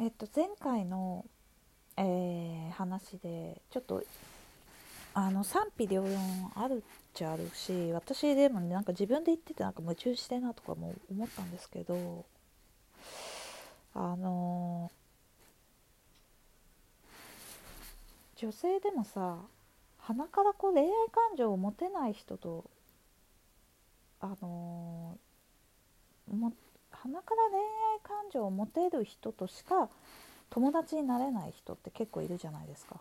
えっと前回の、えー話でちょっとあの賛否両論あるっちゃあるし私でもねなんか自分で言っててなんか矛盾してなとかも思ったんですけどあの女性でもさ鼻からこう恋愛感情を持てない人とあのも鼻から恋愛感情を持てる人としか友達になれない人って結構いるじゃないですか。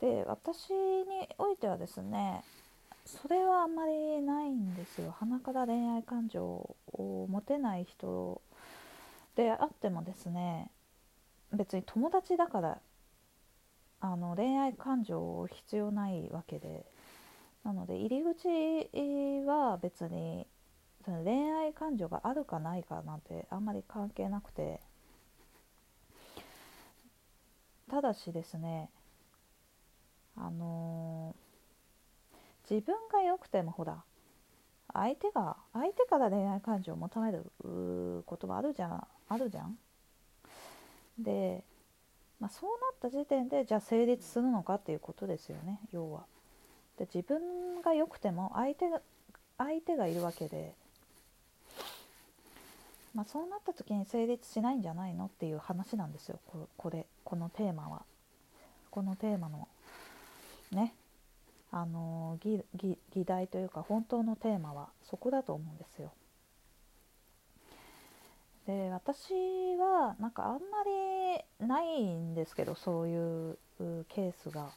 で私においてはですねそれはあんまりないんですよ鼻から恋愛感情を持てない人であってもですね別に友達だからあの恋愛感情必要ないわけでなので入り口は別にその恋愛感情があるかないかなんてあんまり関係なくて。ただしですねあのー自分が良くてもほら相手が相手から恋愛感情を求めることもあるじゃんあるじゃん。で、まあ、そうなった時点でじゃあ成立するのかっていうことですよね要は。で自分が良くても相手が相手がいるわけでまあ、そうなった時に成立しないんじゃないのっていう話なんですよ。ここれこのテーマは。このテーマのね。あの議議議題というか本当のテーマはそこだと思うんですよ。で私はなんかあんまりないんですけどそういうケースが。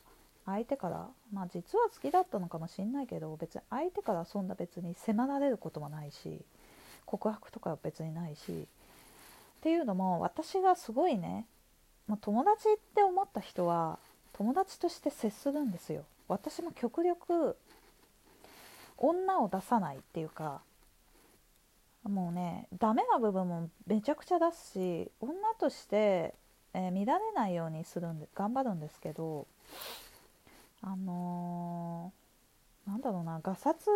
相手からまあ実は好きだったのかもしれないけど別に相手からそんな別に迫られることもないし。告白とかは別にないしっていうのも私がすごいね、まあ、友達って思った人は友達として接するんですよ。私も極力女を出さないっていうかもうねダメな部分もめちゃくちゃ出すし女として、えー、乱れないようにするんで頑張るんですけどあのー、なんだろうなガサツ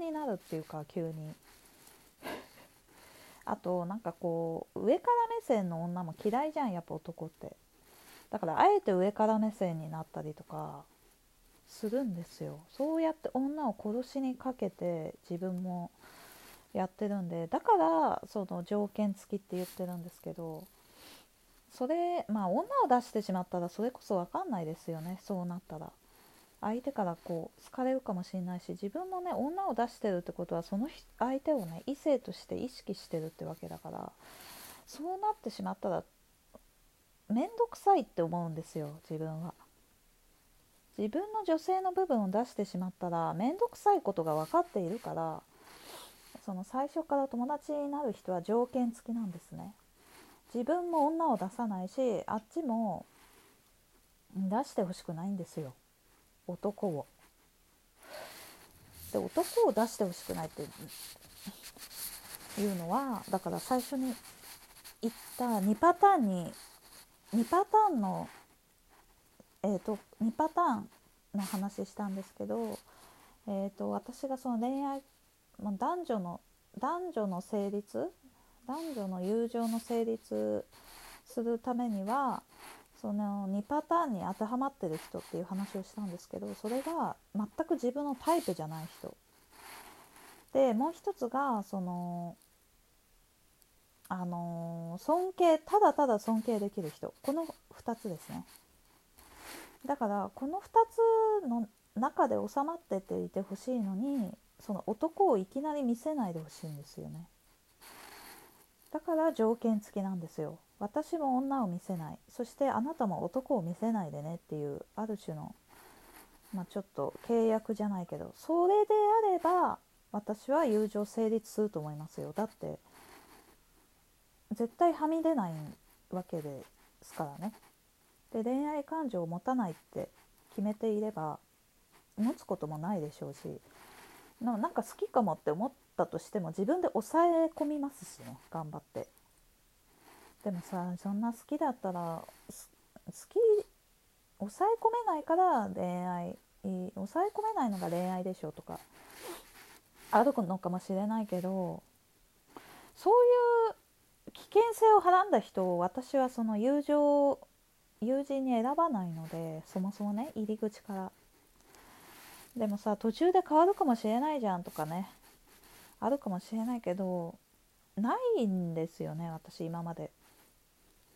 になるっていうか急に。あとなんかこう上から目線の女も嫌いじゃんやっぱ男って。だからあえて上から目線になったりとかするんですよ。そうやって女を殺しにかけて自分もやってるんでだからその条件付きって言ってるんですけどそれまあ女を出してしまったらそれこそ分かんないですよね。そうなったら。相手からこう好かれるかもしれないし自分もね女を出してるってことはその相手をね異性として意識してるってわけだからそうなってしまったら面倒くさいって思うんですよ自分は。自分の女性の部分を出してしまったら面倒くさいことが分かっているからその最初から友達になる人は条件付きなんですね。自分も女を出さないしあっちも出してほしくないんですよ男を。で男を出してほしくないっていうのはだから最初に言った2パターンに2パターンのえーと、2パターンの話したんですけど、えーと、私がその恋愛男女の男女の成立男女の友情の成立するためにはその2パターンに当てはまってる人っていう話をしたんですけどそれが全く自分のタイプじゃない人。でもう一つがそのあの尊敬ただただ尊敬できる人。この2つですね。だからこの2つの中で収まってていてほしいのにその男をいきなり見せないでほしいんですよね。だから条件付きなんですよ。私も女を見せない。そしてあなたも男を見せないでねっていうある種のまあちょっと契約じゃないけどそれであれば私は友情成立すると思いますよ。だって絶対はみ出ないわけですからね。で恋愛感情を持たないって決めていれば持つこともないでしょうしなんか好きかもって思ったとしても自分で抑え込みますしね頑張って。でもさそんな好きだったら好き抑え込めないから恋愛抑え込めないのが恋愛でしょとかあるのかもしれないけどそういう危険性をはらんだ人を私はその友情友人に選ばないのでそもそもね入り口から。でもさ途中で変わるかもしれないじゃんとかね。あるかもしれないけどないんですよね私今まで。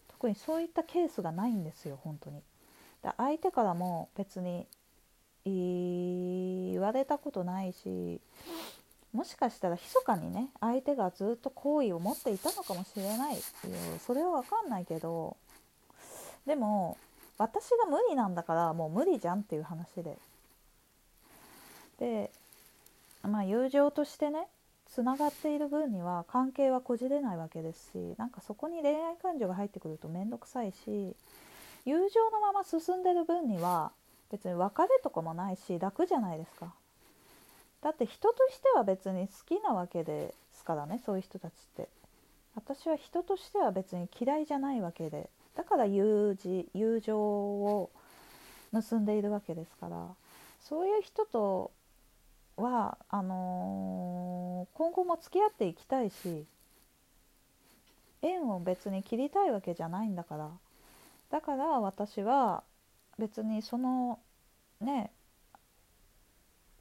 特にそういったケースがないんですよ本当に。だ相手からも別に言われたことないしもしかしたら密かにね相手がずっと好意を持っていたのかもしれないよそれは分かんないけどでも私が無理なんだからもう無理じゃんっていう話で。でまあ友情としてねつながっている分には関係はこじれないわけですしなんかそこに恋愛感情が入ってくると面倒くさいし友情のまま進んでる分には別に別れとかもないし楽じゃないですか。だって人としては別に好きなわけですからねそういう人たちって。私は人としては別に嫌いじゃないわけでだから友人友情を結んでいるわけですからそういう人とはあのー、今後も付き合っていきたいし縁を別に切りたいわけじゃないんだからだから私は別にそのね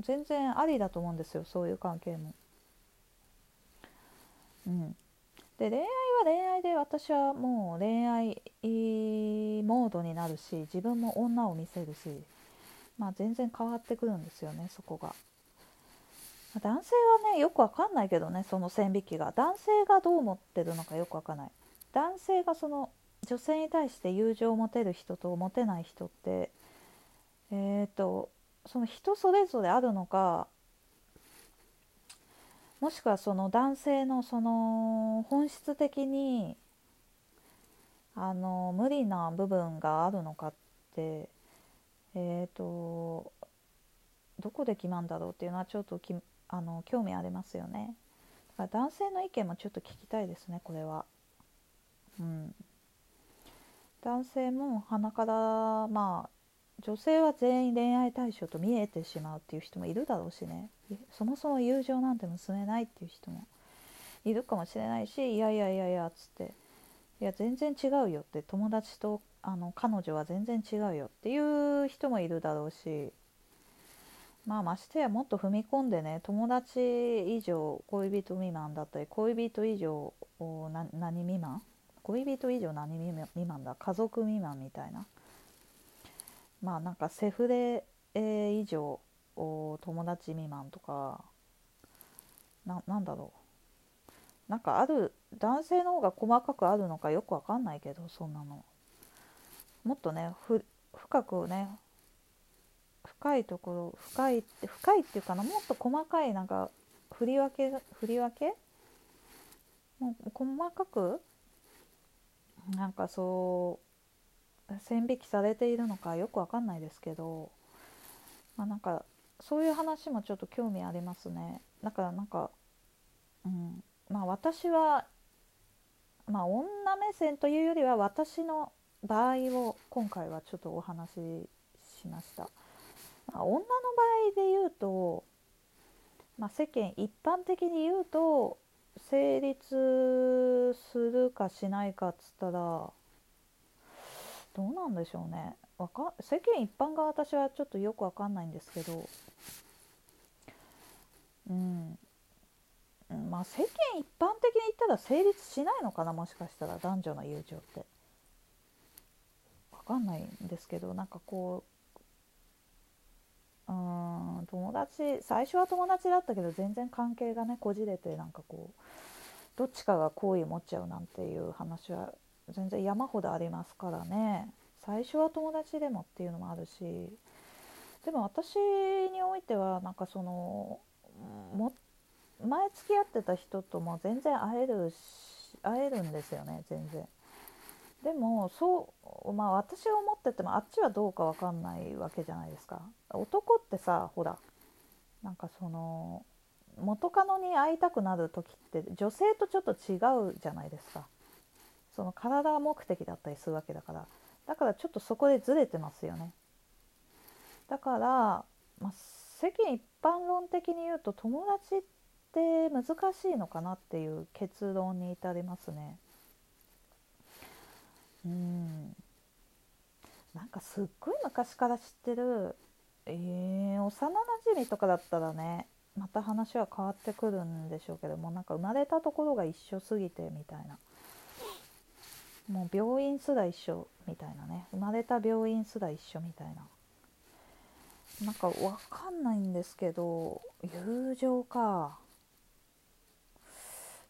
全然ありだと思うんですよそういう関係も。うん、で恋愛は恋愛で私はもう恋愛モードになるし自分も女を見せるし、まあ、全然変わってくるんですよねそこが。男性はねよくわかんないけどねその線引きが。男性がどう思ってるのかよくわかんない。男性がその女性に対して友情を持てる人と持てない人ってえっ、ー、とその人それぞれあるのかもしくはその男性のその本質的にあの無理な部分があるのかってえっ、ー、とどこで決まるんだろうっていうのはちょっときあの興味ありますよね。だから男性の意見もちょっと聞きたいですねこれは。うん、男性も鼻からまあ女性は全員恋愛対象と見えてしまうっていう人もいるだろうしね。そもそも友情なんて結べないっていう人もいるかもしれないしいやいやいやいやっつって。いや全然違うよって。友達とあの彼女は全然違うよっていう人もいるだろうし。まあましてやもっと踏み込んでね友達以上恋人未満だったり恋人以上何未満？恋人以上何未満だ？家族未満みたいな。まあなんかセフレ、以上友達未満とかななんだろう。なんかある男性の方が細かくあるのかよくわかんないけどそんなの。もっとね深くね深いところ深いって深いっていうかなもっと細かいなんか振り分け振り分け？もう細かく？なんかそう線引きされているのかよくわかんないですけど、まあ、なんかそういう話もちょっと興味ありますね。だからなんか、うんまあ、私は、まあ、女目線というよりは私の場合を今回はちょっとお話ししました。まあ、女の場合で言うと、まあ、世間一般的に言うと成立するかしないかっつったらどうなんでしょうね。わか世間一般が私はちょっとよくわかんないんですけど。うん。まあ世間一般的に言ったら成立しないのかなもしかしたら男女の友情って。わかんないんですけどなんかこううん友達最初は友達だったけど全然関係がねこじれてなんかこうどっちかが好意持っちゃうなんていう話は全然山ほどありますからね最初は友達でもっていうのもあるしでも私においてはなんかそのも前付き合ってた人とも全然会えるし会えるんですよね全然。でもそうまあ私が思っててもあっちはどうか分かんないわけじゃないですか。男ってさほらなんかその元カノに会いたくなる時って女性とちょっと違うじゃないですか。その体目的だったりするわけだから。だからちょっとそこでずれてますよね。だから、まあ、世間一般論的に言うと友達って難しいのかなっていう結論に至りますね。うん。なんかすっごい昔から知ってるえー、幼なじみとかだったらねまた話は変わってくるんでしょうけどもなんか生まれたところが一緒すぎてみたいな。もう病院すら一緒みたいなね。生まれた病院すら一緒みたいな。なんかわかんないんですけど友情か。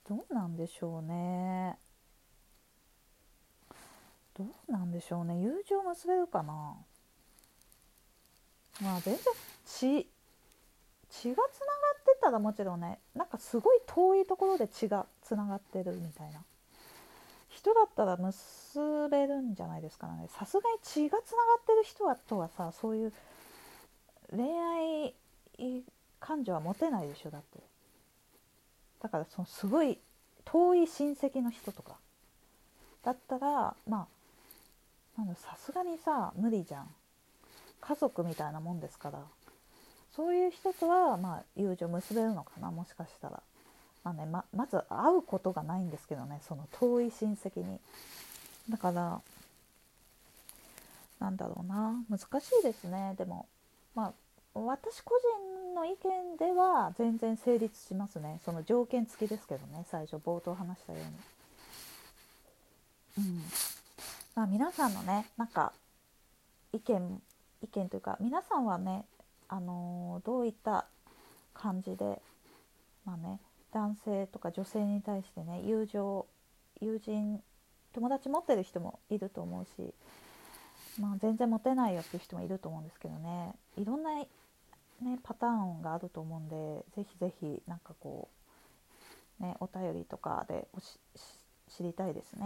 どうなんでしょうね。どうなんでしょうね。友情結べるかな。まあ全然血血がつながってたらもちろんねなんかすごい遠いところで血がつながってるみたいな。人だったら結べるんじゃないですかね。さすがに血がつながってる人はとはさそういう恋愛感情は持てないでしょだって。だからそのすごい遠い親戚の人とか。だったらまあさすがにさ無理じゃん。家族みたいなもんですから。そういう人とはまあ友情結べるのかなもしかしたら、まあね、ままず会うことがないんですけどねその遠い親戚に。だからなんだろうな難しいですね。でもまあ私個人の意見では全然成立しますね。その条件付きですけどね最初冒頭話したように。うん。まあ、皆さんのねなんか意見意見というか皆さんはね、あのー、どういった感じで、まあね、男性とか女性に対してね友情友人友達持ってる人もいると思うし、まあ、全然持てないよっていう人もいると思うんですけどねいろんな、ね、パターンがあると思うんでぜひぜひなんかこう、ね、お便りとかで知りたいですね。